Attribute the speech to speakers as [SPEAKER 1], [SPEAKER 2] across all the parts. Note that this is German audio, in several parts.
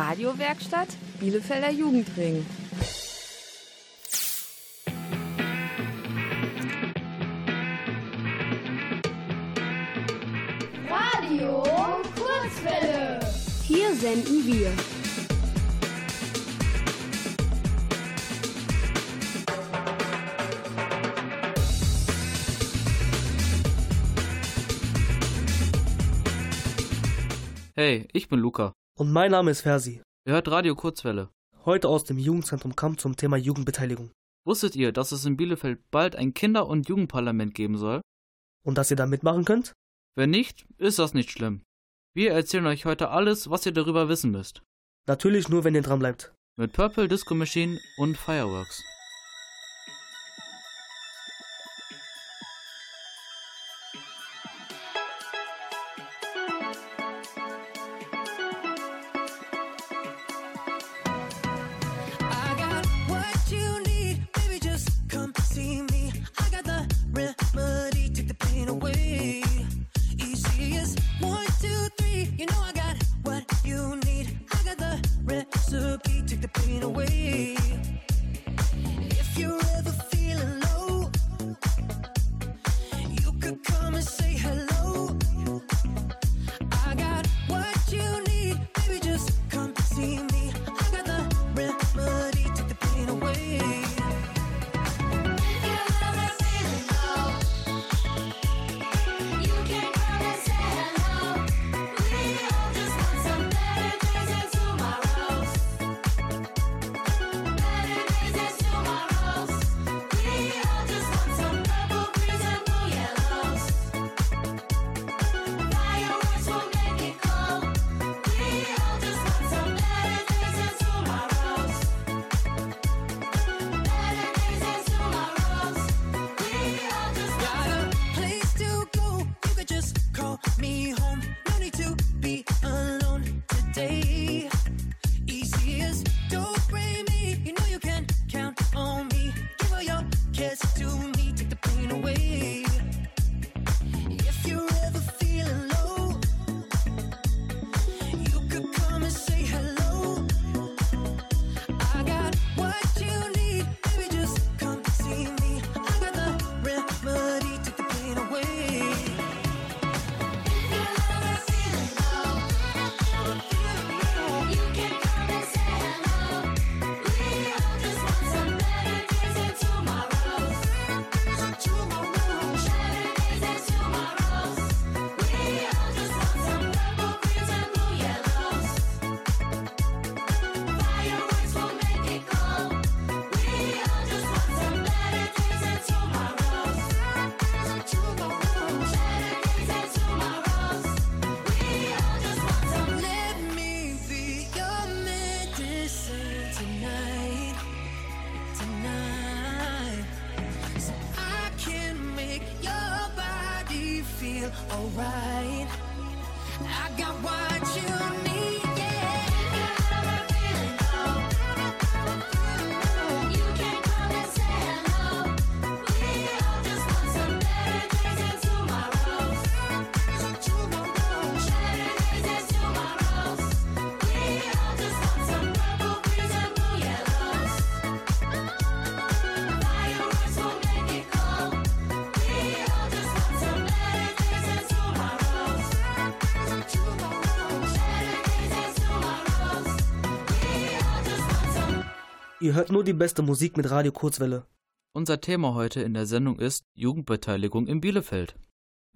[SPEAKER 1] Radiowerkstatt Bielefelder Jugendring.
[SPEAKER 2] Radio Kurzwelle.
[SPEAKER 1] Hier senden wir.
[SPEAKER 3] Hey, ich bin Luca.
[SPEAKER 4] Und mein Name ist Fersi.
[SPEAKER 3] Ihr hört Radio Kurzwelle.
[SPEAKER 4] Heute aus dem Jugendzentrum Kamp zum Thema Jugendbeteiligung.
[SPEAKER 3] Wusstet ihr, dass es in Bielefeld bald ein Kinder- und Jugendparlament geben soll?
[SPEAKER 4] Und dass ihr da mitmachen könnt?
[SPEAKER 3] Wenn nicht, ist das nicht schlimm. Wir erzählen euch heute alles, was ihr darüber wissen müsst.
[SPEAKER 4] Natürlich nur, wenn ihr dran bleibt.
[SPEAKER 3] Mit Purple Disco Machine und Fireworks.
[SPEAKER 5] right.
[SPEAKER 4] Ihr hört nur die beste Musik mit Radio Kurzwelle.
[SPEAKER 3] Unser Thema heute in der Sendung ist Jugendbeteiligung in Bielefeld.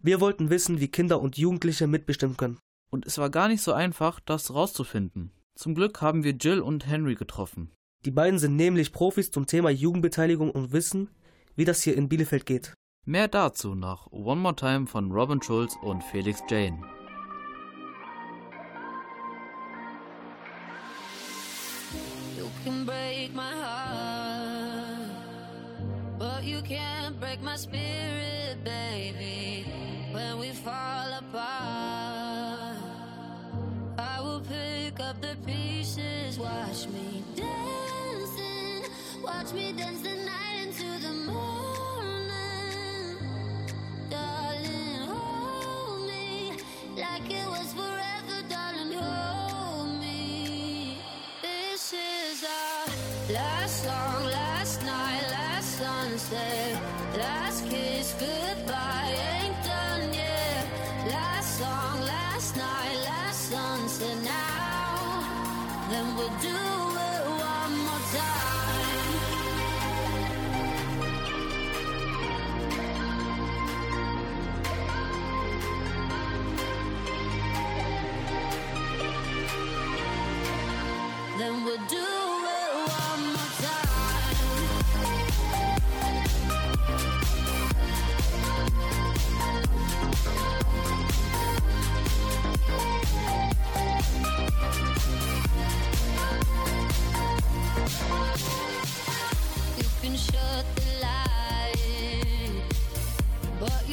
[SPEAKER 4] Wir wollten wissen, wie Kinder und Jugendliche mitbestimmen können.
[SPEAKER 3] Und es war gar nicht so einfach, das rauszufinden. Zum Glück haben wir Jill und Henry getroffen.
[SPEAKER 4] Die beiden sind nämlich Profis zum Thema Jugendbeteiligung und wissen, wie das hier in Bielefeld geht.
[SPEAKER 3] Mehr dazu nach One More Time von Robin Schulz und Felix Jane.
[SPEAKER 6] You can my heart, but you can't break my spirit, baby. When we fall apart, I will pick up the pieces. Watch me dancing, watch me dance the night Last song, last night, last sunset. Last kiss, goodbye, ain't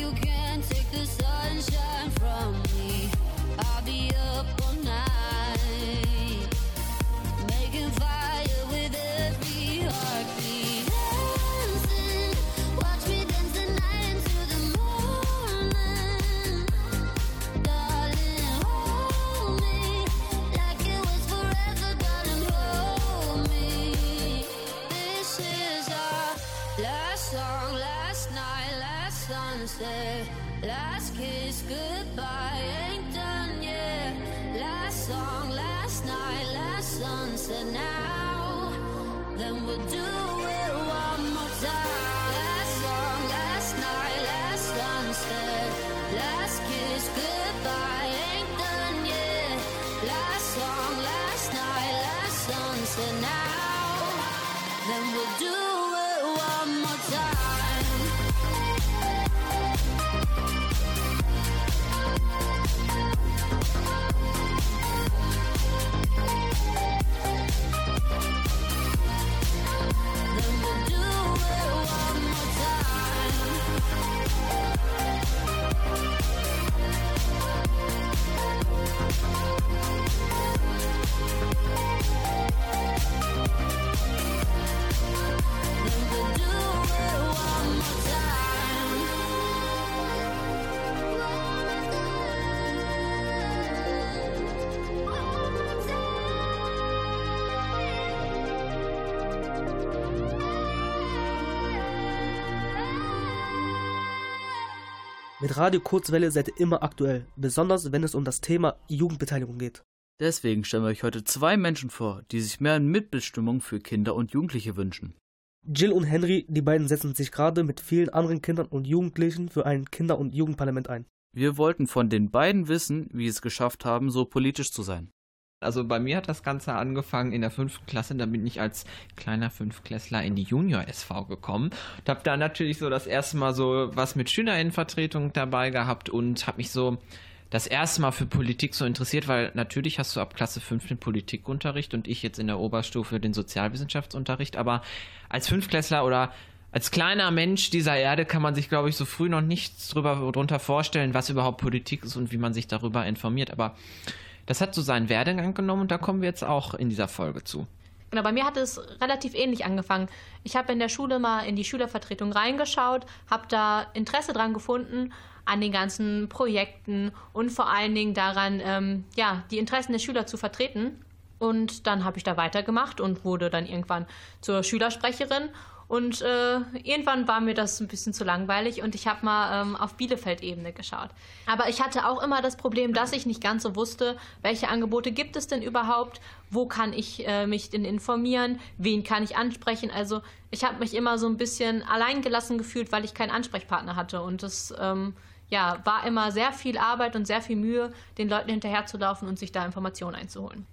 [SPEAKER 6] you can't
[SPEAKER 4] Mit Radio Kurzwelle seid ihr immer aktuell, besonders wenn es um das Thema Jugendbeteiligung geht.
[SPEAKER 3] Deswegen stellen wir euch heute zwei Menschen vor, die sich mehr Mitbestimmung für Kinder und Jugendliche wünschen.
[SPEAKER 4] Jill und Henry, die beiden setzen sich gerade mit vielen anderen Kindern und Jugendlichen für ein Kinder- und Jugendparlament ein.
[SPEAKER 3] Wir wollten von den beiden wissen, wie sie es geschafft haben, so politisch zu sein.
[SPEAKER 7] Also bei mir hat das Ganze angefangen in der fünften Klasse, da bin ich als kleiner Fünftklässler in die Junior SV gekommen. Und habe da natürlich so das erste Mal so was mit Schülerinnenvertretung dabei gehabt und habe mich so das erste Mal für Politik so interessiert, weil natürlich hast du ab Klasse 5 den Politikunterricht und ich jetzt in der Oberstufe den Sozialwissenschaftsunterricht, aber als Fünftklässler oder als kleiner Mensch dieser Erde kann man sich, glaube ich, so früh noch nichts drüber, drunter vorstellen, was überhaupt Politik ist und wie man sich darüber informiert. Aber das hat so seinen Werdegang genommen und da kommen wir jetzt auch in dieser Folge zu.
[SPEAKER 8] Genau, bei mir hat es relativ ähnlich angefangen. Ich habe in der Schule mal in die Schülervertretung reingeschaut, habe da Interesse dran gefunden an den ganzen Projekten und vor allen Dingen daran, ähm, ja, die Interessen der Schüler zu vertreten. Und dann habe ich da weitergemacht und wurde dann irgendwann zur Schülersprecherin. Und äh, irgendwann war mir das ein bisschen zu langweilig und ich habe mal ähm, auf Bielefeld-Ebene geschaut. Aber ich hatte auch immer das Problem, dass ich nicht ganz so wusste, welche Angebote gibt es denn überhaupt, wo kann ich äh, mich denn informieren, wen kann ich ansprechen. Also ich habe mich immer so ein bisschen alleingelassen gefühlt, weil ich keinen Ansprechpartner hatte. Und das ähm, ja, war immer sehr viel Arbeit und sehr viel Mühe, den Leuten hinterherzulaufen und sich da Informationen einzuholen.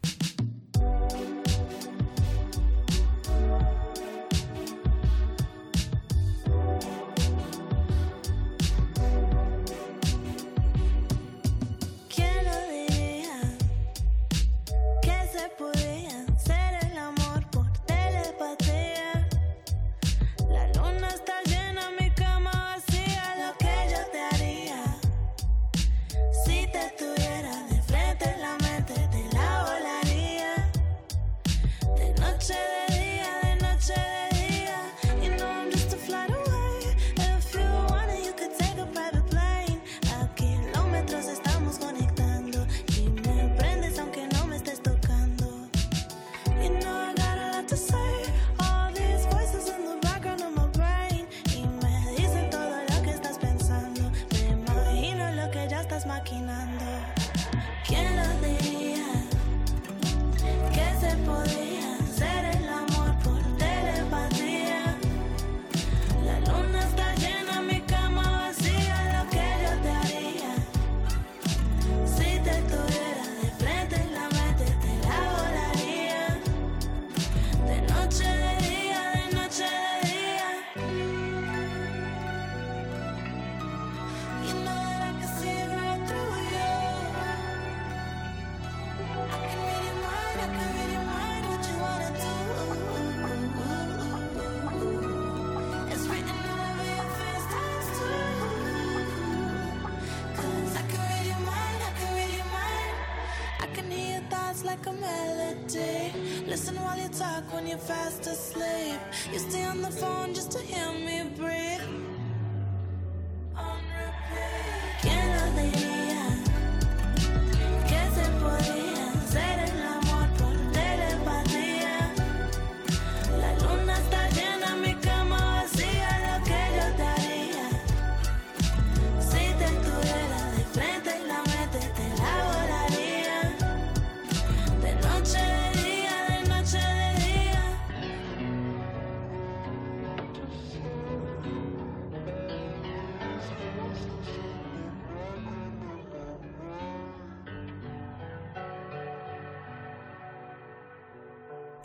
[SPEAKER 9] You talk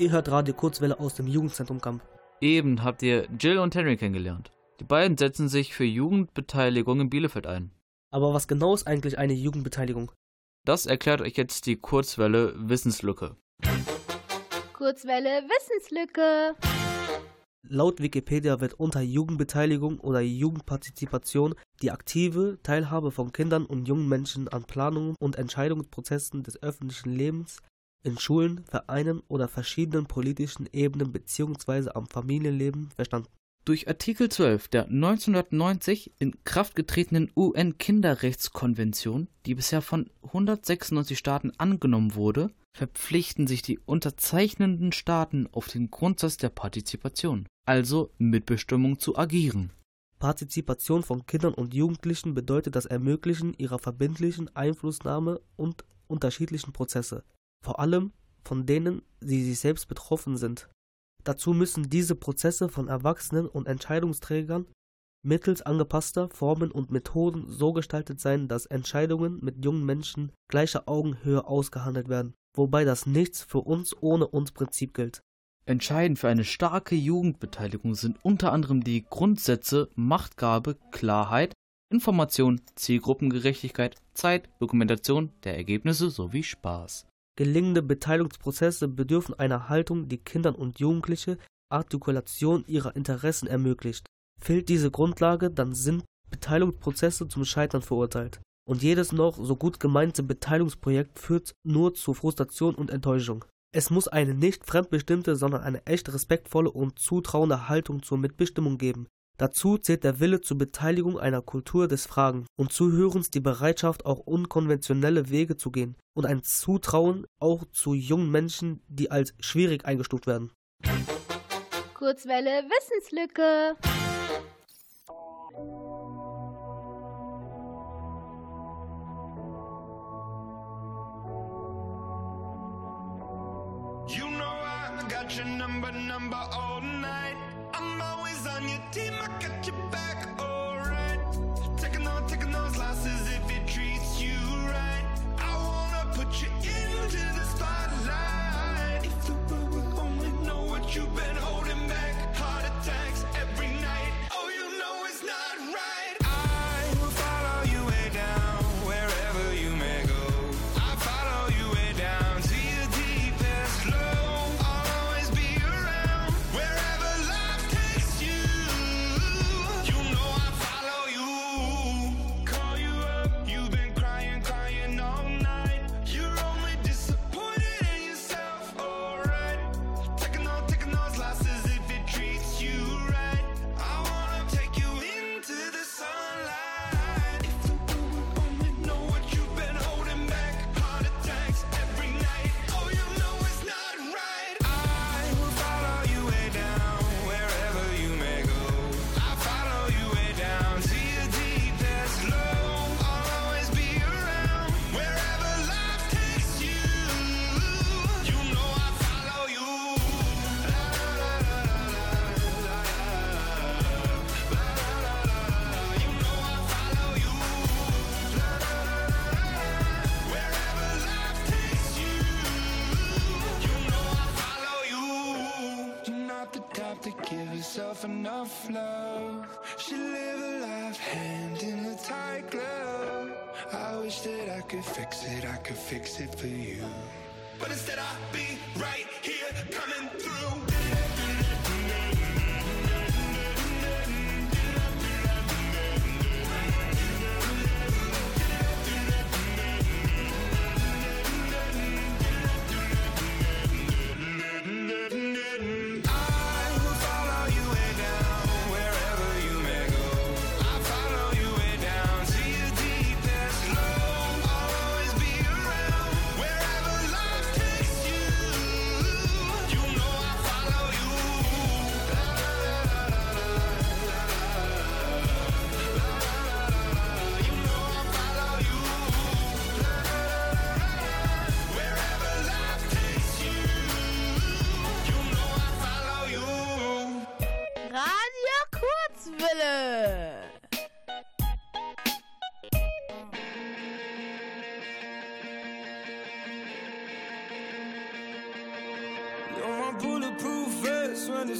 [SPEAKER 4] Ihr hört Radio Kurzwelle aus dem Jugendzentrum Kamp.
[SPEAKER 10] Eben habt ihr Jill und Henry kennengelernt. Die beiden setzen sich für Jugendbeteiligung in Bielefeld ein.
[SPEAKER 4] Aber was genau ist eigentlich eine Jugendbeteiligung?
[SPEAKER 10] Das erklärt euch jetzt die Kurzwelle Wissenslücke.
[SPEAKER 2] Kurzwelle Wissenslücke.
[SPEAKER 4] Laut Wikipedia wird unter Jugendbeteiligung oder Jugendpartizipation die aktive Teilhabe von Kindern und jungen Menschen an Planungen und Entscheidungsprozessen des öffentlichen Lebens in Schulen, Vereinen oder verschiedenen politischen Ebenen bzw. am Familienleben verstanden.
[SPEAKER 10] Durch Artikel 12 der 1990 in Kraft getretenen UN-Kinderrechtskonvention, die bisher von 196 Staaten angenommen wurde, verpflichten sich die unterzeichnenden Staaten auf den Grundsatz der Partizipation, also Mitbestimmung zu agieren.
[SPEAKER 4] Partizipation von Kindern und Jugendlichen bedeutet das Ermöglichen ihrer verbindlichen Einflussnahme und unterschiedlichen Prozesse, vor allem von denen sie sich selbst betroffen sind. Dazu müssen diese Prozesse von Erwachsenen und Entscheidungsträgern mittels angepasster Formen und Methoden so gestaltet sein, dass Entscheidungen mit jungen Menschen gleicher Augenhöhe ausgehandelt werden, wobei das Nichts für uns ohne uns Prinzip gilt.
[SPEAKER 10] Entscheidend für eine starke Jugendbeteiligung sind unter anderem die Grundsätze Machtgabe, Klarheit, Information, Zielgruppengerechtigkeit, Zeit, Dokumentation der Ergebnisse sowie Spaß.
[SPEAKER 4] Gelingende Beteiligungsprozesse bedürfen einer Haltung, die Kindern und Jugendliche Artikulation ihrer Interessen ermöglicht. Fehlt diese Grundlage, dann sind Beteiligungsprozesse zum Scheitern verurteilt. Und jedes noch so gut gemeinte Beteiligungsprojekt führt nur zu Frustration und Enttäuschung. Es muss eine nicht fremdbestimmte, sondern eine echt respektvolle und zutrauende Haltung zur Mitbestimmung geben. Dazu zählt der Wille zur Beteiligung einer Kultur des Fragen und Zuhörens, die Bereitschaft, auch unkonventionelle Wege zu gehen und ein Zutrauen auch zu jungen Menschen, die als schwierig eingestuft werden.
[SPEAKER 2] Kurzwelle Wissenslücke.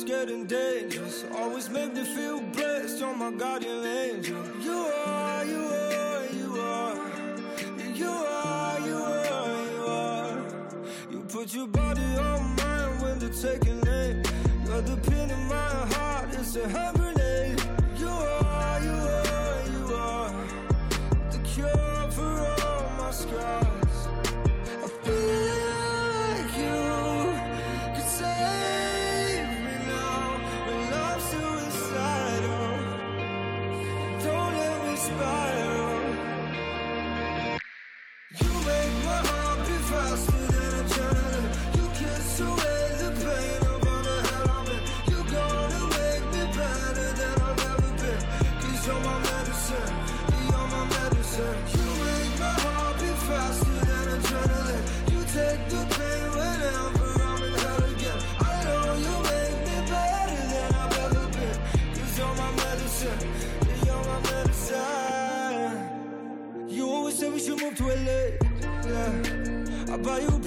[SPEAKER 11] Getting dangerous. Always make me feel blessed. You're my guardian angel. You are, you are, you are. You are, you are, you are. You put your body on mine when they're taking aim. You're the pin in my heart. It's a hand grenade. You are, you are, you are. The cure for all my scars. by you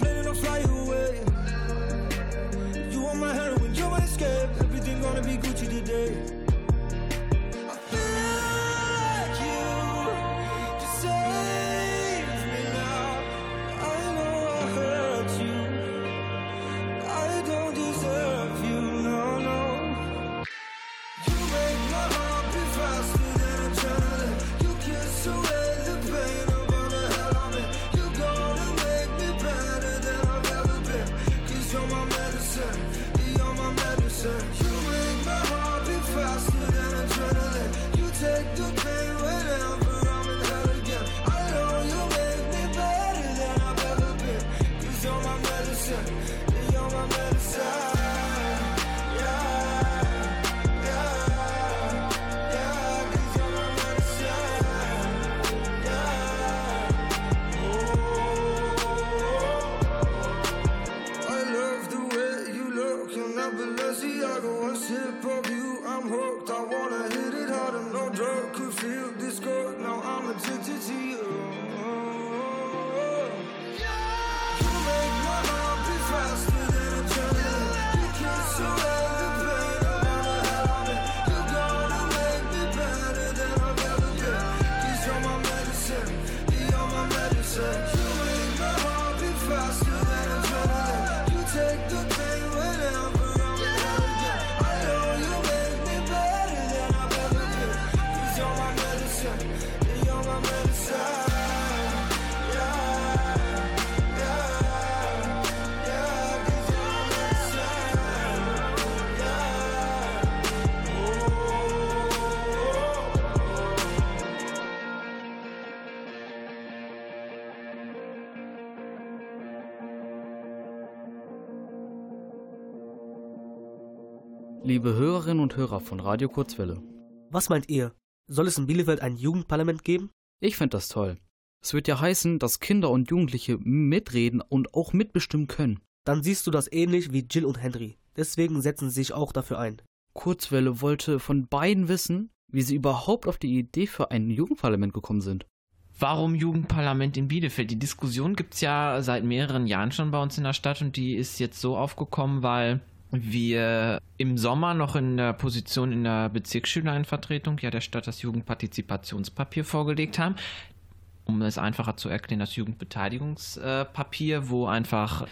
[SPEAKER 3] Liebe Hörerinnen und Hörer von Radio Kurzwelle,
[SPEAKER 4] Was meint ihr? Soll es in Bielefeld ein Jugendparlament geben?
[SPEAKER 3] ich finde das toll. Es wird ja heißen, dass Kinder und Jugendliche mitreden und auch mitbestimmen können.
[SPEAKER 4] Dann siehst du das ähnlich wie Jill und Henry. Deswegen setzen sie sich auch dafür ein.
[SPEAKER 3] Kurzwelle wollte von beiden wissen, wie sie überhaupt auf die Idee für ein Jugendparlament gekommen sind.
[SPEAKER 7] Warum Jugendparlament in Bielefeld? Die Diskussion gibt's ja seit mehreren Jahren schon bei uns in der Stadt und die ist jetzt so aufgekommen, weil wir im Sommer noch in der Position in der Bezirksschülerinnenvertretung ja der Stadt das Jugendpartizipationspapier vorgelegt haben. Um es einfacher zu erklären, das Jugendbeteiligungspapier, wo einfach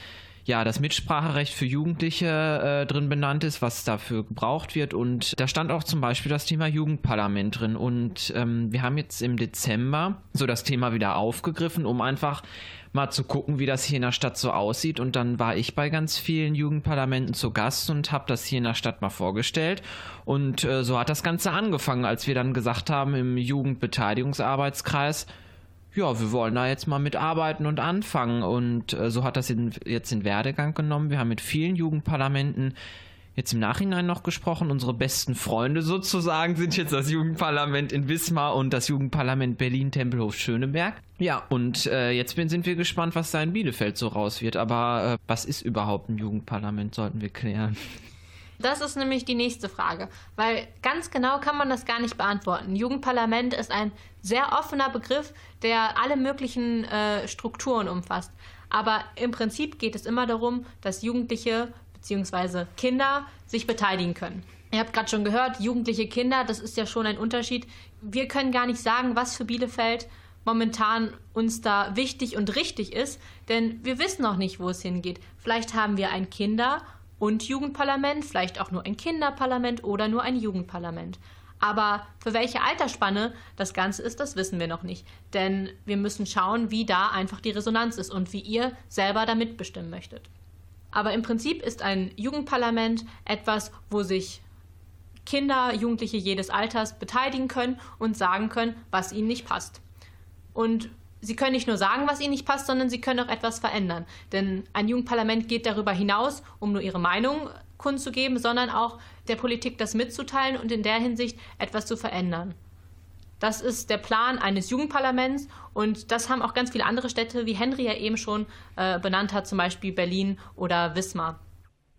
[SPEAKER 7] ja, das Mitspracherecht für Jugendliche äh, drin benannt ist, was dafür gebraucht wird. Und da stand auch zum Beispiel das Thema Jugendparlament drin. Und ähm, wir haben jetzt im Dezember so das Thema wieder aufgegriffen, um einfach mal zu gucken, wie das hier in der Stadt so aussieht. Und dann war ich bei ganz vielen Jugendparlamenten zu Gast und habe das hier in der Stadt mal vorgestellt. Und äh, so hat das Ganze angefangen, als wir dann gesagt haben im Jugendbeteiligungsarbeitskreis, ja, wir wollen da jetzt mal mitarbeiten und anfangen. Und äh, so hat das in, jetzt in Werdegang genommen. Wir haben mit vielen Jugendparlamenten jetzt im Nachhinein noch gesprochen. Unsere besten Freunde sozusagen sind jetzt das Jugendparlament in Wismar und das Jugendparlament Berlin-Tempelhof-Schöneberg. Ja, und äh, jetzt bin, sind wir gespannt, was da in Bielefeld so raus wird. Aber äh, was ist überhaupt ein Jugendparlament, sollten wir klären.
[SPEAKER 8] Das ist nämlich die nächste Frage, weil ganz genau kann man das gar nicht beantworten. Jugendparlament ist ein sehr offener Begriff, der alle möglichen äh, Strukturen umfasst. Aber im Prinzip geht es immer darum, dass Jugendliche bzw. Kinder sich beteiligen können. Ihr habt gerade schon gehört, jugendliche Kinder, das ist ja schon ein Unterschied. Wir können gar nicht sagen, was für Bielefeld momentan uns da wichtig und richtig ist, denn wir wissen noch nicht, wo es hingeht. Vielleicht haben wir ein Kinder- und Jugendparlament, vielleicht auch nur ein Kinderparlament oder nur ein Jugendparlament. Aber für welche Altersspanne das Ganze ist, das wissen wir noch nicht. Denn wir müssen schauen, wie da einfach die Resonanz ist und wie ihr selber da mitbestimmen möchtet. Aber im Prinzip ist ein Jugendparlament etwas, wo sich Kinder, Jugendliche jedes Alters beteiligen können und sagen können, was ihnen nicht passt. Und sie können nicht nur sagen, was ihnen nicht passt, sondern sie können auch etwas verändern. Denn ein Jugendparlament geht darüber hinaus, um nur ihre Meinung kundzugeben, sondern auch der Politik das mitzuteilen und in der Hinsicht etwas zu verändern. Das ist der Plan eines Jugendparlaments und das haben auch ganz viele andere Städte, wie Henry ja eben schon äh, benannt hat, zum Beispiel Berlin oder Wismar.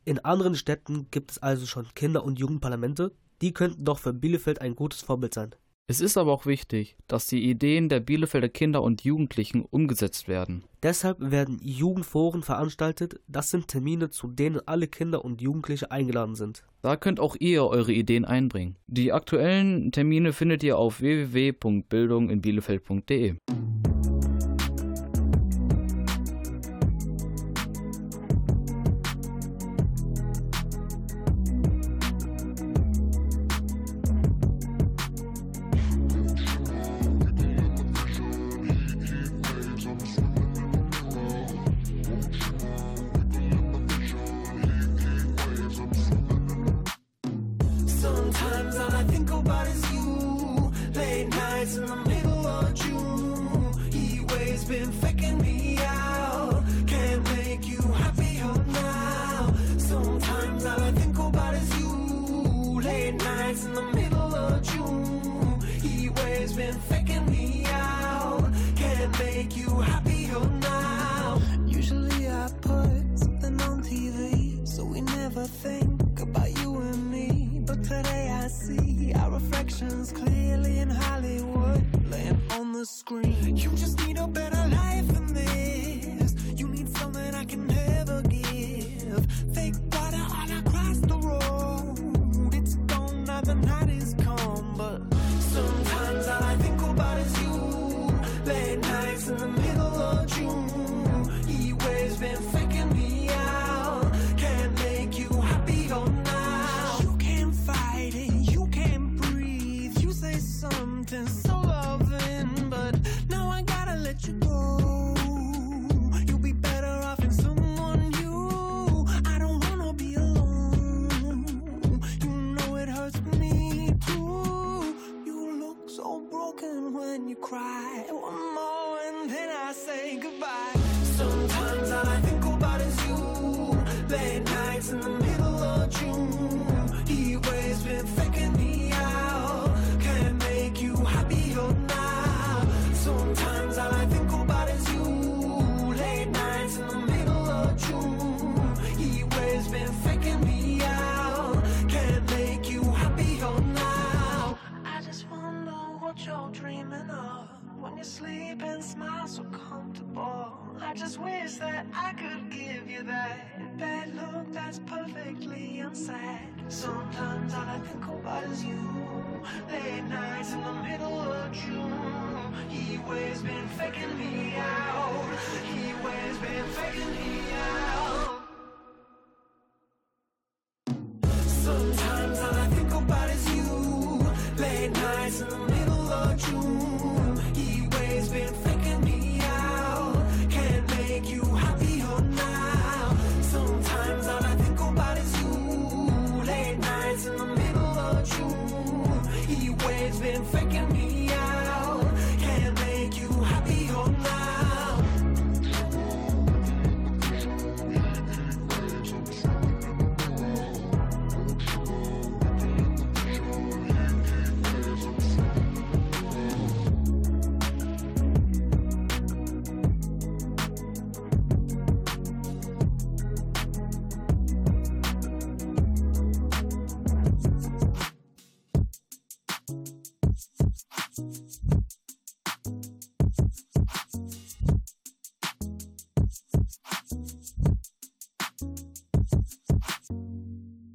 [SPEAKER 4] In anderen Städten gibt es also schon Kinder- und Jugendparlamente, die könnten doch für Bielefeld ein gutes Vorbild sein.
[SPEAKER 3] Es ist aber auch wichtig, dass die Ideen der Bielefelder Kinder und Jugendlichen umgesetzt werden.
[SPEAKER 4] Deshalb werden Jugendforen veranstaltet. Das sind Termine, zu denen alle Kinder und Jugendliche eingeladen sind.
[SPEAKER 3] Da könnt auch ihr eure Ideen einbringen. Die aktuellen Termine findet ihr auf www.bildunginbielefeld.de.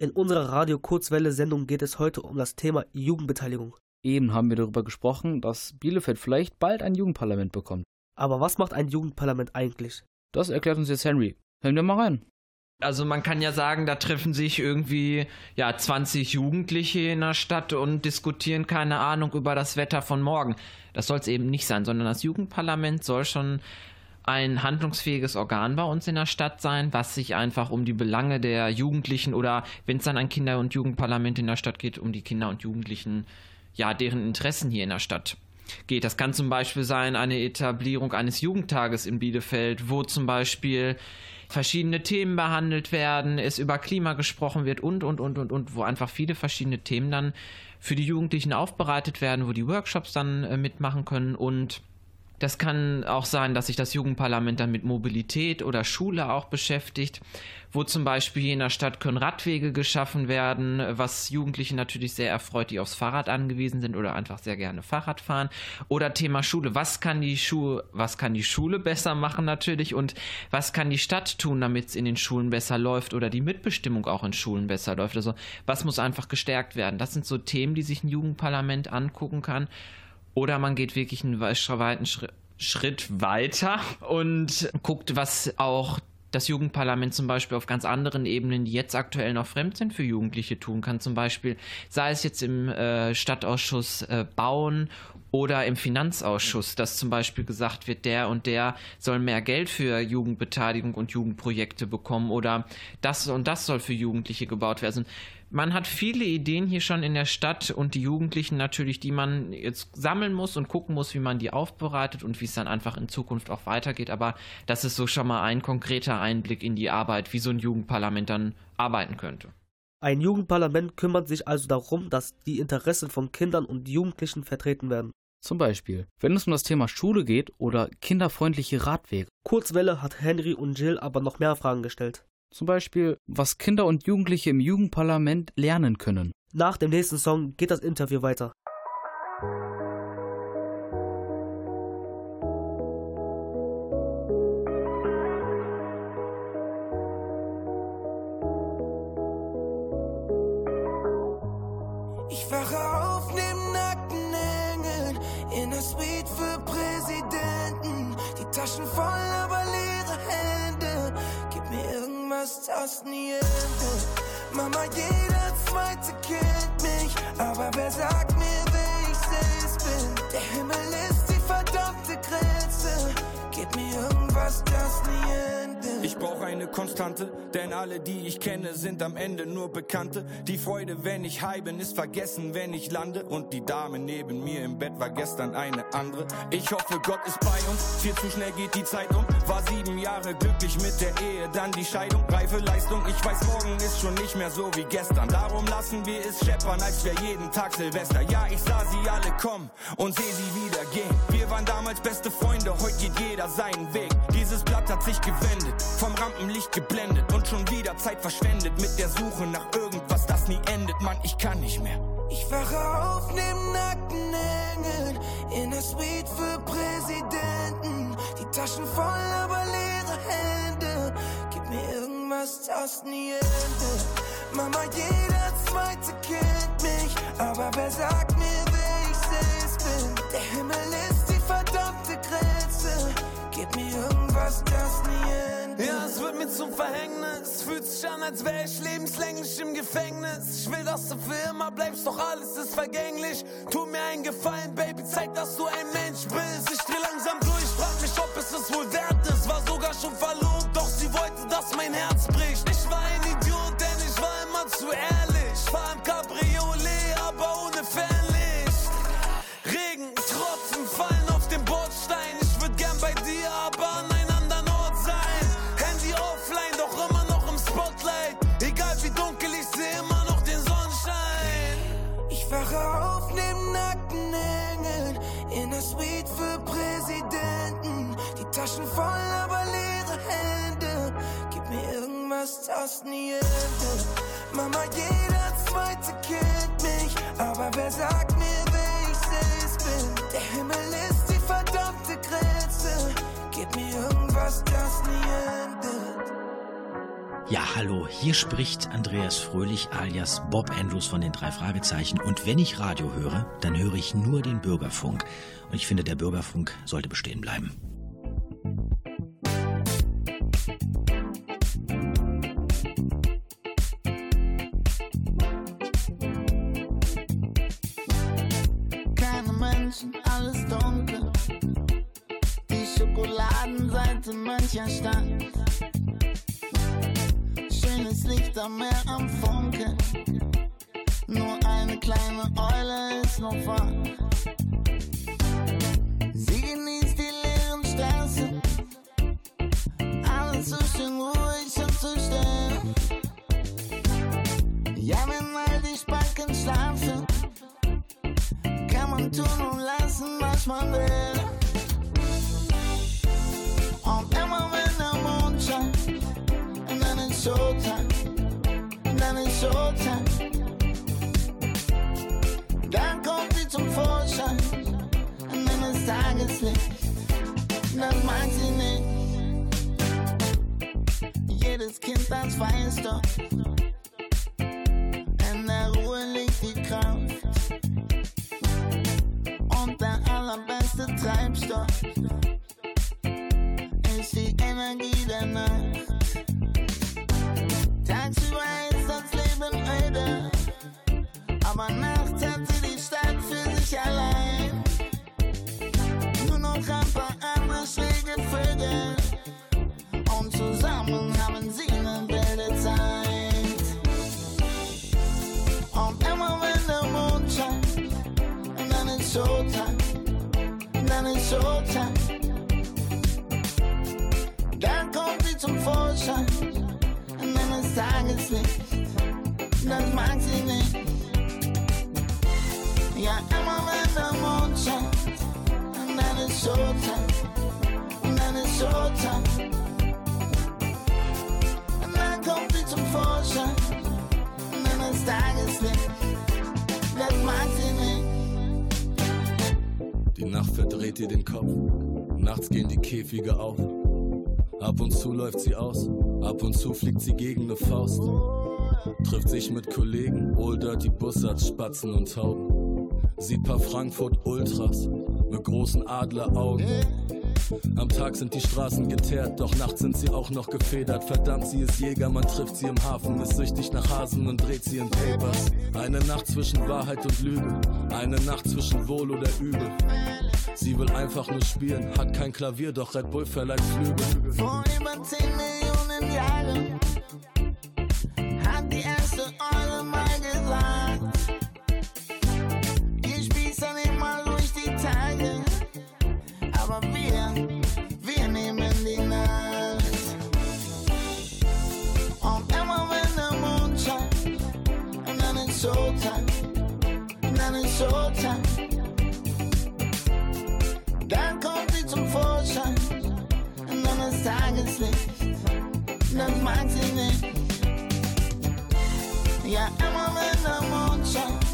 [SPEAKER 4] In unserer Radio Kurzwelle Sendung geht es heute um das Thema Jugendbeteiligung.
[SPEAKER 10] Eben haben wir darüber gesprochen, dass Bielefeld vielleicht bald ein Jugendparlament bekommt.
[SPEAKER 4] Aber was macht ein Jugendparlament eigentlich?
[SPEAKER 10] Das erklärt uns jetzt Henry. Hören wir mal rein.
[SPEAKER 7] Also man kann ja sagen, da treffen sich irgendwie ja 20 Jugendliche in der Stadt und diskutieren keine Ahnung über das Wetter von morgen. Das soll es eben nicht sein, sondern das Jugendparlament soll schon ein handlungsfähiges Organ bei uns in der Stadt sein, was sich einfach um die Belange der Jugendlichen oder wenn es dann ein Kinder- und Jugendparlament in der Stadt geht, um die Kinder und Jugendlichen, ja, deren Interessen hier in der Stadt geht. Das kann zum Beispiel sein eine Etablierung eines Jugendtages in Bielefeld, wo zum Beispiel verschiedene Themen behandelt werden, es über Klima gesprochen wird und, und, und, und, und, wo einfach viele verschiedene Themen dann für die Jugendlichen aufbereitet werden, wo die Workshops dann äh, mitmachen können und das kann auch sein, dass sich das Jugendparlament dann mit Mobilität oder Schule auch beschäftigt, wo zum Beispiel in der Stadt können Radwege geschaffen werden, was Jugendliche natürlich sehr erfreut, die aufs Fahrrad angewiesen sind oder einfach sehr gerne Fahrrad fahren. Oder Thema Schule. Was kann die Schule, was kann die Schule besser machen natürlich und was kann die Stadt tun, damit es in den Schulen besser läuft oder die Mitbestimmung auch in Schulen besser läuft. Also was muss einfach gestärkt werden? Das sind so Themen, die sich ein Jugendparlament angucken kann. Oder man geht wirklich einen weiten Schritt weiter und guckt, was auch das Jugendparlament zum Beispiel auf ganz anderen Ebenen, die jetzt aktuell noch fremd sind für Jugendliche, tun kann. Zum Beispiel, sei es jetzt im äh, Stadtausschuss äh, Bauen oder im Finanzausschuss, dass zum Beispiel gesagt wird, der und der soll mehr Geld für Jugendbeteiligung und Jugendprojekte bekommen oder das und das soll für Jugendliche gebaut werden. Man hat viele Ideen hier schon in der Stadt und die Jugendlichen natürlich, die man jetzt sammeln muss und gucken muss, wie man die aufbereitet und wie es dann einfach in Zukunft auch weitergeht. Aber das ist so schon mal ein konkreter Einblick in die Arbeit, wie so ein Jugendparlament dann arbeiten könnte.
[SPEAKER 4] Ein Jugendparlament kümmert sich also darum, dass die Interessen von Kindern und Jugendlichen vertreten werden.
[SPEAKER 10] Zum Beispiel, wenn es um das Thema Schule geht oder kinderfreundliche Radwege.
[SPEAKER 4] Kurzwelle hat Henry und Jill aber noch mehr Fragen gestellt.
[SPEAKER 10] Zum Beispiel, was Kinder und Jugendliche im Jugendparlament lernen können.
[SPEAKER 4] Nach dem nächsten Song geht das Interview weiter.
[SPEAKER 12] Ich wache irgendwas, das nie endet. Mama, jeder zweite kennt mich, aber wer sagt mir, wer ich selbst bin? Der Himmel ist die verdammte Grenze. Gib mir irgendwas, das nie endet.
[SPEAKER 13] Ich brauche eine Konstante, denn alle, die ich kenne, sind am Ende nur Bekannte. Die Freude, wenn ich high bin, ist vergessen, wenn ich lande. Und die Dame neben mir im Bett war gestern eine andere. Ich hoffe, Gott ist bei uns. Viel zu schnell geht die Zeit um. War sieben Jahre glücklich mit der Ehe, dann die Scheidung. Reife Leistung, ich weiß, morgen ist schon nicht mehr so wie gestern. Darum lassen wir es scheppern, als wär jeden Tag Silvester. Ja, ich sah sie alle kommen und seh sie wieder gehen. Wir waren damals beste Freunde, heute geht jeder seinen Weg. Dieses Blatt hat sich gewendet, vom Rampenlicht geblendet und schon wieder Zeit verschwendet mit der Suche nach irgendwas, das nie endet. Mann, ich kann nicht mehr.
[SPEAKER 12] Ich wache auf neben nackten Engeln in der Suite für Präsidenten. Die Taschen voll, aber leere Hände. Gib mir irgendwas, das nie endet. Mama, jeder zweite kennt mich, aber wer sagt mir, wer ich selbst bin? Der Himmel ist das nie endet.
[SPEAKER 13] Ja, es wird mir zum Verhängnis. Fühlt sich an, als wäre ich lebenslänglich im Gefängnis. Ich will, dass du für immer bleibst, doch alles ist vergänglich. Tu mir einen Gefallen, Baby, zeig, dass du ein Mensch bist. Ich dreh langsam durch, frag mich, ob es es wohl wert ist. War sogar schon verlobt, doch sie wollte, dass mein Herz bricht. Ich war ein Idiot, denn ich war immer zu ehrlich. Ich fahr im Cabriolet,
[SPEAKER 12] Taschen voll, aber leere Hände. Gib mir irgendwas, das nie endet. Mama, jeder zweite kennt mich, aber wer sagt mir, wer ich selbst bin? Der Himmel ist die verdammte Grenze. Gib mir irgendwas, das nie endet.
[SPEAKER 14] Ja, hallo, hier spricht Andreas Fröhlich alias Bob Andrews von den drei Fragezeichen. Und wenn ich Radio höre, dann höre ich nur den Bürgerfunk. Und ich finde, der Bürgerfunk sollte bestehen bleiben.
[SPEAKER 15] Mancher Stadt. Schönes Licht am Meer Jedes Kind, das weiß doch, zusammen haben sie eine wilde. Und immer wenn der Mond scheint, dann ist Showtime, dann ist Showtime. Dann kommt sie zum Vorschein, und dann ist Tageslicht, das mag sie nicht. Ja, immer wenn der Mond scheint, dann ist Showtime, dann ist Showtime. Zum Vorschein, dann ist Tageslicht, das mag sie nicht.
[SPEAKER 16] Die Nacht verdreht ihr den Kopf. Nachts gehen die Käfige auf. Ab und zu läuft sie aus. Ab und zu fliegt sie gegen ne Faust. Trifft sich mit Kollegen, Old Dirty Bussards, Spatzen und Tauben. Sieht paar Frankfurt Ultras mit großen Adleraugen. Am Tag sind die Straßen geteert, doch nachts sind sie auch noch gefedert. Verdammt, sie ist Jäger, man trifft sie im Hafen, ist süchtig nach Hasen und dreht sie in Papers. Eine Nacht zwischen Wahrheit und Lüge, eine Nacht zwischen Wohl oder Übel. Sie will einfach nur spielen, hat kein Klavier, doch Red Bull verleiht Flügel.
[SPEAKER 15] Vor über 10 Millionen Jahren und dann. Dann kommt sie zum Vorschein dann ist Tageslicht. Das mag sie nicht. Ja, immer wenn der Mond scheint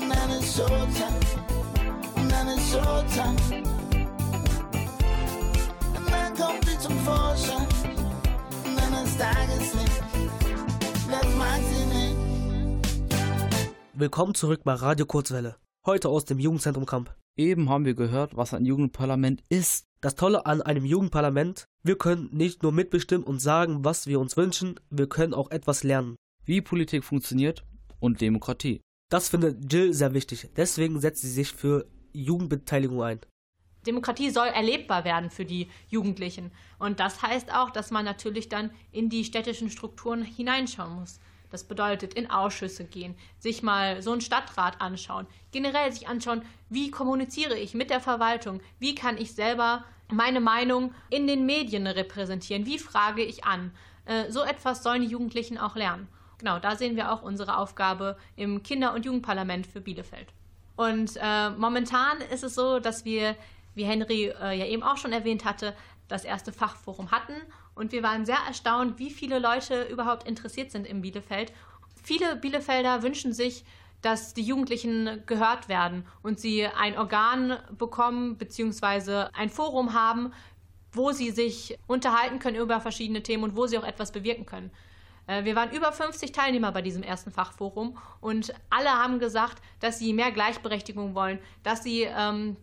[SPEAKER 15] und dann ist Showtime. Und dann ist Showtime. Und dann kommt sie zum Vorschein dann ist Tageslicht. Das mag sie nicht.
[SPEAKER 4] Willkommen zurück bei Radio Kurzwelle. Heute aus dem Jugendzentrum Kamp.
[SPEAKER 3] Eben haben wir gehört, was ein Jugendparlament ist.
[SPEAKER 4] Das Tolle an einem Jugendparlament, wir können nicht nur mitbestimmen und sagen, was wir uns wünschen, wir können auch etwas lernen.
[SPEAKER 3] Wie Politik funktioniert und Demokratie.
[SPEAKER 4] Das findet Jill sehr wichtig. Deswegen setzt sie sich für Jugendbeteiligung ein.
[SPEAKER 8] Demokratie soll erlebbar werden für die Jugendlichen. Und das heißt auch, dass man natürlich dann in die städtischen Strukturen hineinschauen muss. Das bedeutet, in Ausschüsse gehen, sich mal so einen Stadtrat anschauen, generell sich anschauen, wie kommuniziere ich mit der Verwaltung, wie kann ich selber meine Meinung in den Medien repräsentieren, wie frage ich an. Äh, So etwas sollen die Jugendlichen auch lernen. Genau, da sehen wir auch unsere Aufgabe im Kinder- und Jugendparlament für Bielefeld. Und äh, momentan ist es so, dass wir, wie Henry äh, ja eben auch schon erwähnt hatte, das erste Fachforum hatten. Und wir waren sehr erstaunt, wie viele Leute überhaupt interessiert sind in Bielefeld. Viele Bielefelder wünschen sich, dass die Jugendlichen gehört werden und sie ein Organ bekommen bzw. ein Forum haben, wo sie sich unterhalten können über verschiedene Themen und wo sie auch etwas bewirken können. Äh, Wir waren über 50 Teilnehmer bei diesem ersten Fachforum und alle haben gesagt, dass sie mehr Gleichberechtigung wollen, dass sie ähm,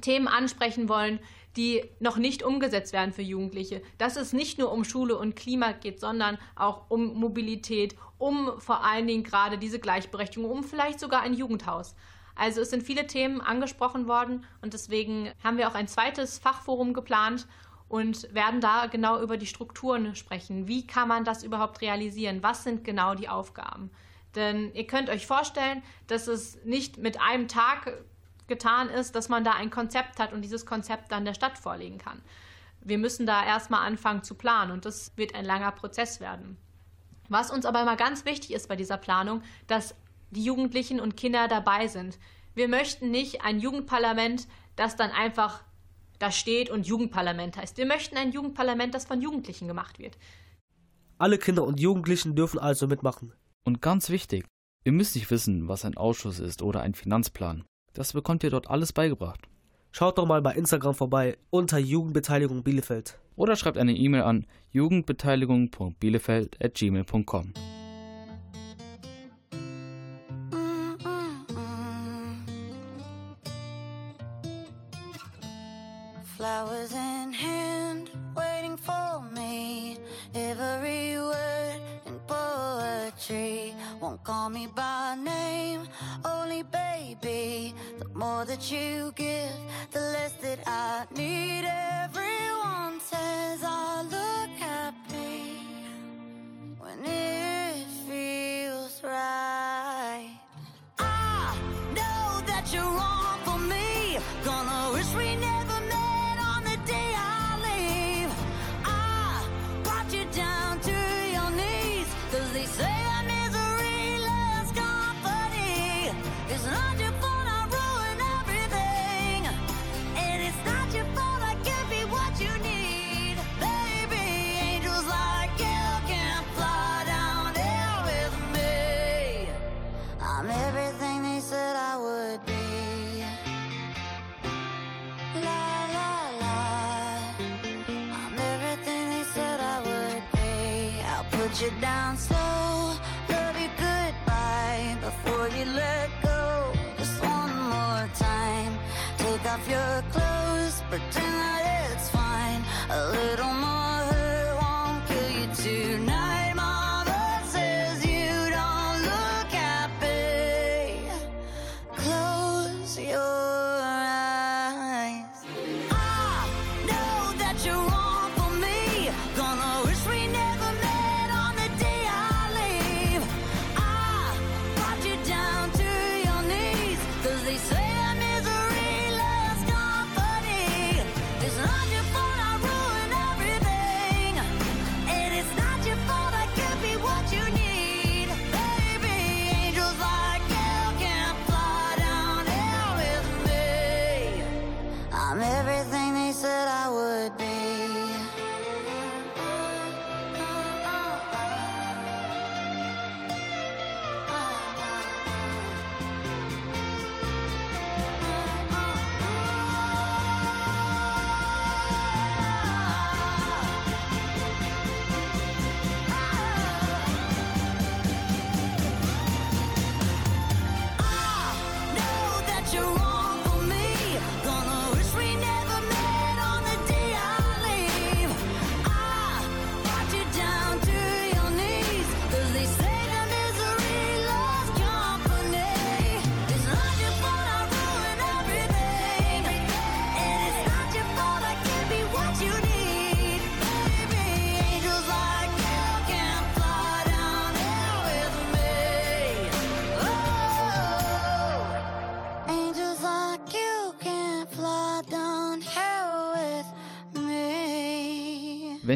[SPEAKER 8] Themen ansprechen wollen, die noch nicht umgesetzt werden für Jugendliche. Dass es nicht nur um Schule und Klima geht, sondern auch um Mobilität, um vor allen Dingen gerade diese Gleichberechtigung, um vielleicht sogar ein Jugendhaus. Also es sind viele Themen angesprochen worden und deswegen haben wir auch ein zweites Fachforum geplant und werden da genau über die Strukturen sprechen. Wie kann man das überhaupt realisieren? Was sind genau die Aufgaben? Denn ihr könnt euch vorstellen, dass es nicht mit einem Tag getan ist, dass man da ein Konzept hat und dieses Konzept dann der Stadt vorlegen kann. Wir müssen da erstmal anfangen zu planen und das wird ein langer Prozess werden. Was uns aber immer ganz wichtig ist bei dieser Planung, dass die Jugendlichen und Kinder dabei sind. Wir möchten nicht ein Jugendparlament, das dann einfach da steht und Jugendparlament heißt. Wir möchten ein Jugendparlament, das von Jugendlichen gemacht wird.
[SPEAKER 4] Alle Kinder und Jugendlichen dürfen also mitmachen.
[SPEAKER 10] Und ganz wichtig, ihr müsst nicht wissen, was ein Ausschuss ist oder ein Finanzplan. Das bekommt ihr dort alles beigebracht.
[SPEAKER 4] Schaut doch mal bei Instagram vorbei unter Jugendbeteiligung Bielefeld.
[SPEAKER 10] Oder schreibt eine E-Mail an jugendbeteiligung.bielefeld@gmail.com.
[SPEAKER 6] Flowers in hand, waiting for me. Every word in poetry won't call me by name, only baby. The more that you give, the less that I need. Everyone says I look happy when it feels right.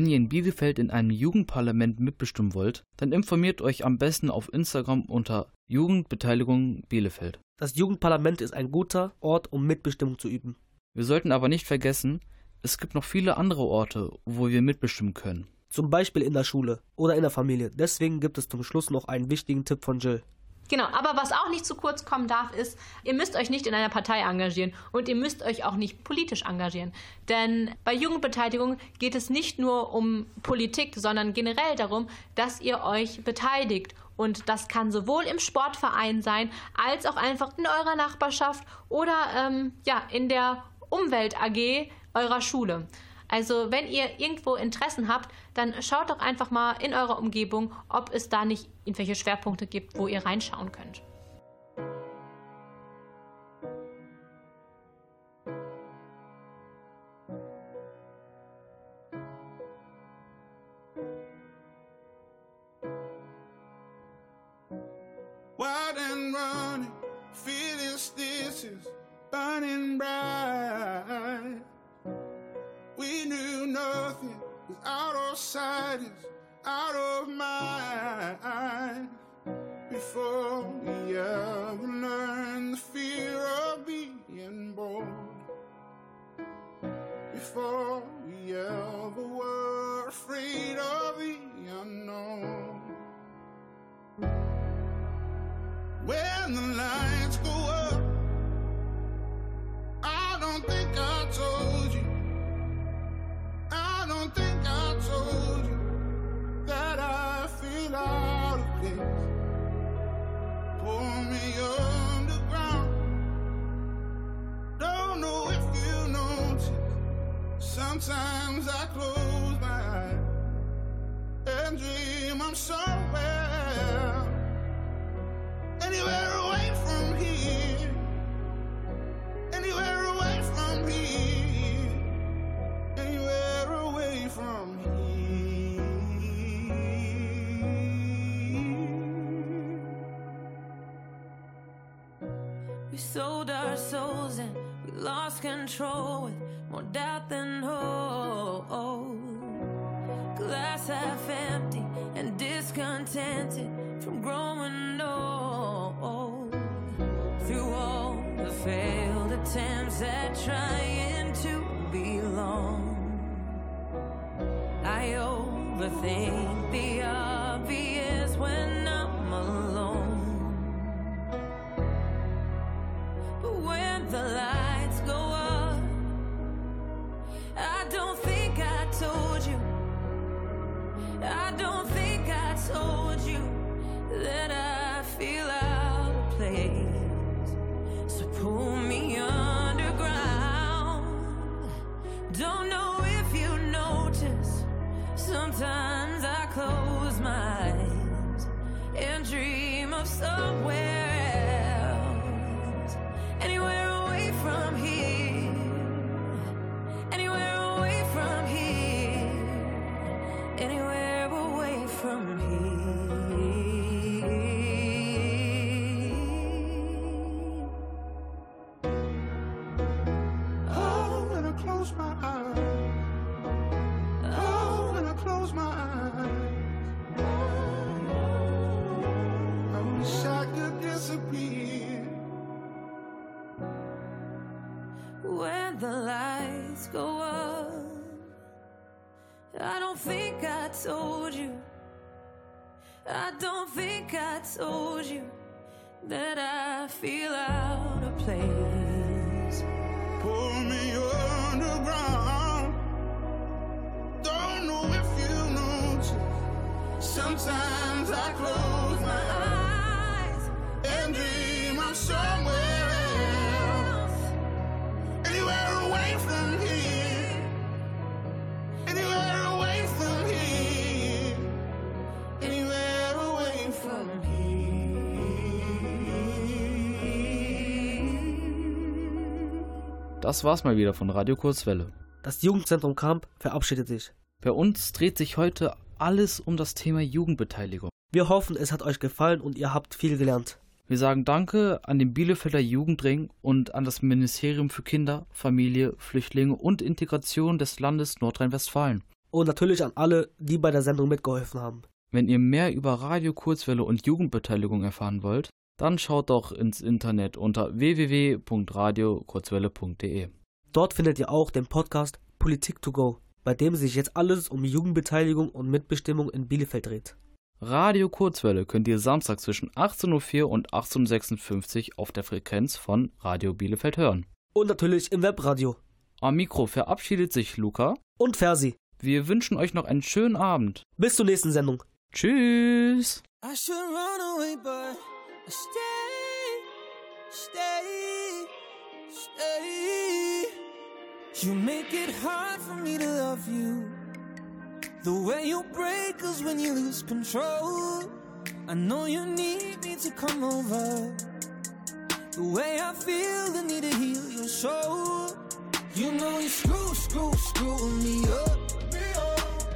[SPEAKER 10] Ihr in Bielefeld in einem Jugendparlament mitbestimmen wollt, dann informiert euch am besten auf Instagram unter Jugendbeteiligung Bielefeld.
[SPEAKER 4] Das Jugendparlament ist ein guter Ort, um Mitbestimmung zu üben.
[SPEAKER 10] Wir sollten aber nicht vergessen, es gibt noch viele andere Orte, wo wir mitbestimmen können.
[SPEAKER 4] Zum Beispiel in der Schule oder in der Familie. Deswegen gibt es zum Schluss noch einen wichtigen Tipp von Jill.
[SPEAKER 8] Genau, aber was auch nicht zu kurz kommen darf, ist, ihr müsst euch nicht in einer Partei engagieren und ihr müsst euch auch nicht politisch engagieren. Denn bei Jugendbeteiligung geht es nicht nur um Politik, sondern generell darum, dass ihr euch beteiligt. Und das kann sowohl im Sportverein sein, als auch einfach in eurer Nachbarschaft oder ähm, ja, in der Umwelt AG eurer Schule. Also wenn ihr irgendwo Interessen habt, dann schaut doch einfach mal in eurer Umgebung, ob es da nicht irgendwelche Schwerpunkte gibt, wo ihr reinschauen könnt.
[SPEAKER 17] And running, feeling stitches, burning bright. We knew nothing was out of sight, is out of mind. Before we ever learned the fear of being bold. Before we ever were afraid of the unknown. When the lights go up, I don't think I
[SPEAKER 18] sold our souls and we lost control with more doubt than hope. Glass half empty and discontented from growing old. Through all the failed attempts at trying somewhere go up. I don't think I told you. I don't think I told you that I feel out of place.
[SPEAKER 17] Pull me underground. Don't know if you notice. Sometimes I close
[SPEAKER 3] Das war's mal wieder von Radio Kurzwelle.
[SPEAKER 4] Das Jugendzentrum Kamp verabschiedet sich.
[SPEAKER 3] Bei uns dreht sich heute alles um das Thema Jugendbeteiligung.
[SPEAKER 4] Wir hoffen, es hat euch gefallen und ihr habt viel gelernt.
[SPEAKER 3] Wir sagen Danke an den Bielefelder Jugendring und an das Ministerium für Kinder, Familie, Flüchtlinge und Integration des Landes Nordrhein-Westfalen.
[SPEAKER 4] Und natürlich an alle, die bei der Sendung mitgeholfen haben.
[SPEAKER 3] Wenn ihr mehr über Radio Kurzwelle und Jugendbeteiligung erfahren wollt, dann schaut doch ins Internet unter www.radiokurzwelle.de.
[SPEAKER 4] Dort findet ihr auch den Podcast Politik to go, bei dem sich jetzt alles um Jugendbeteiligung und Mitbestimmung in Bielefeld dreht.
[SPEAKER 10] Radio Kurzwelle könnt ihr Samstag zwischen 18.04 und 18.56 Uhr auf der Frequenz von Radio Bielefeld hören.
[SPEAKER 4] Und natürlich im Webradio.
[SPEAKER 10] Am Mikro verabschiedet sich Luca
[SPEAKER 4] und Fersi.
[SPEAKER 10] Wir wünschen euch noch einen schönen Abend.
[SPEAKER 4] Bis zur nächsten Sendung.
[SPEAKER 10] Tschüss.
[SPEAKER 3] I should run away, but... Stay, stay, stay. You make it hard for me to love you. The way you break us when you lose control. I know you need me to come over. The way I feel, the need to heal your soul. You know you screw, screw, screw me up.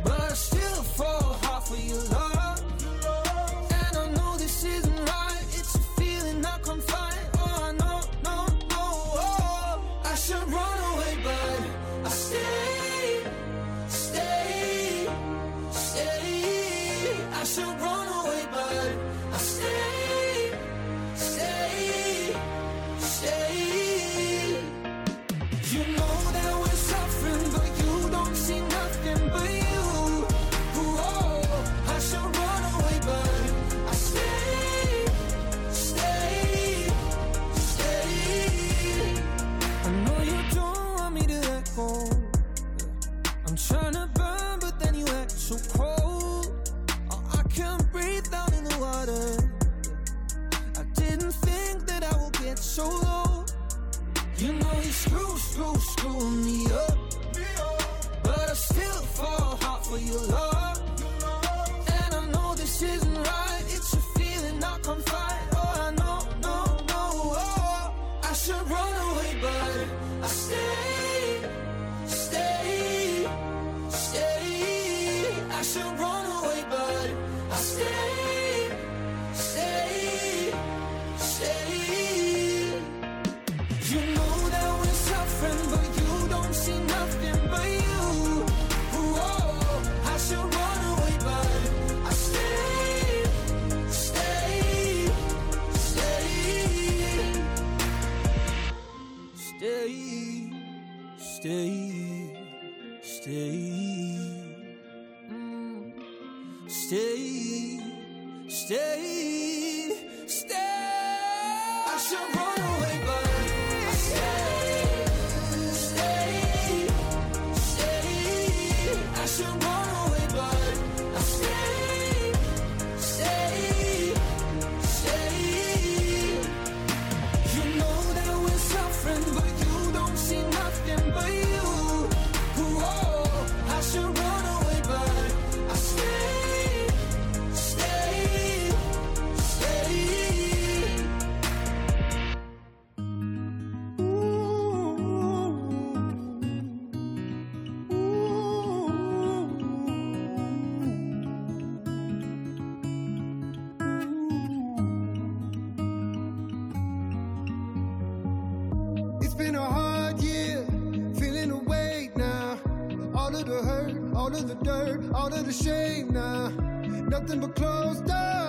[SPEAKER 3] But I still
[SPEAKER 19] out of the dirt, out of the shame now. Nothing but closed doors.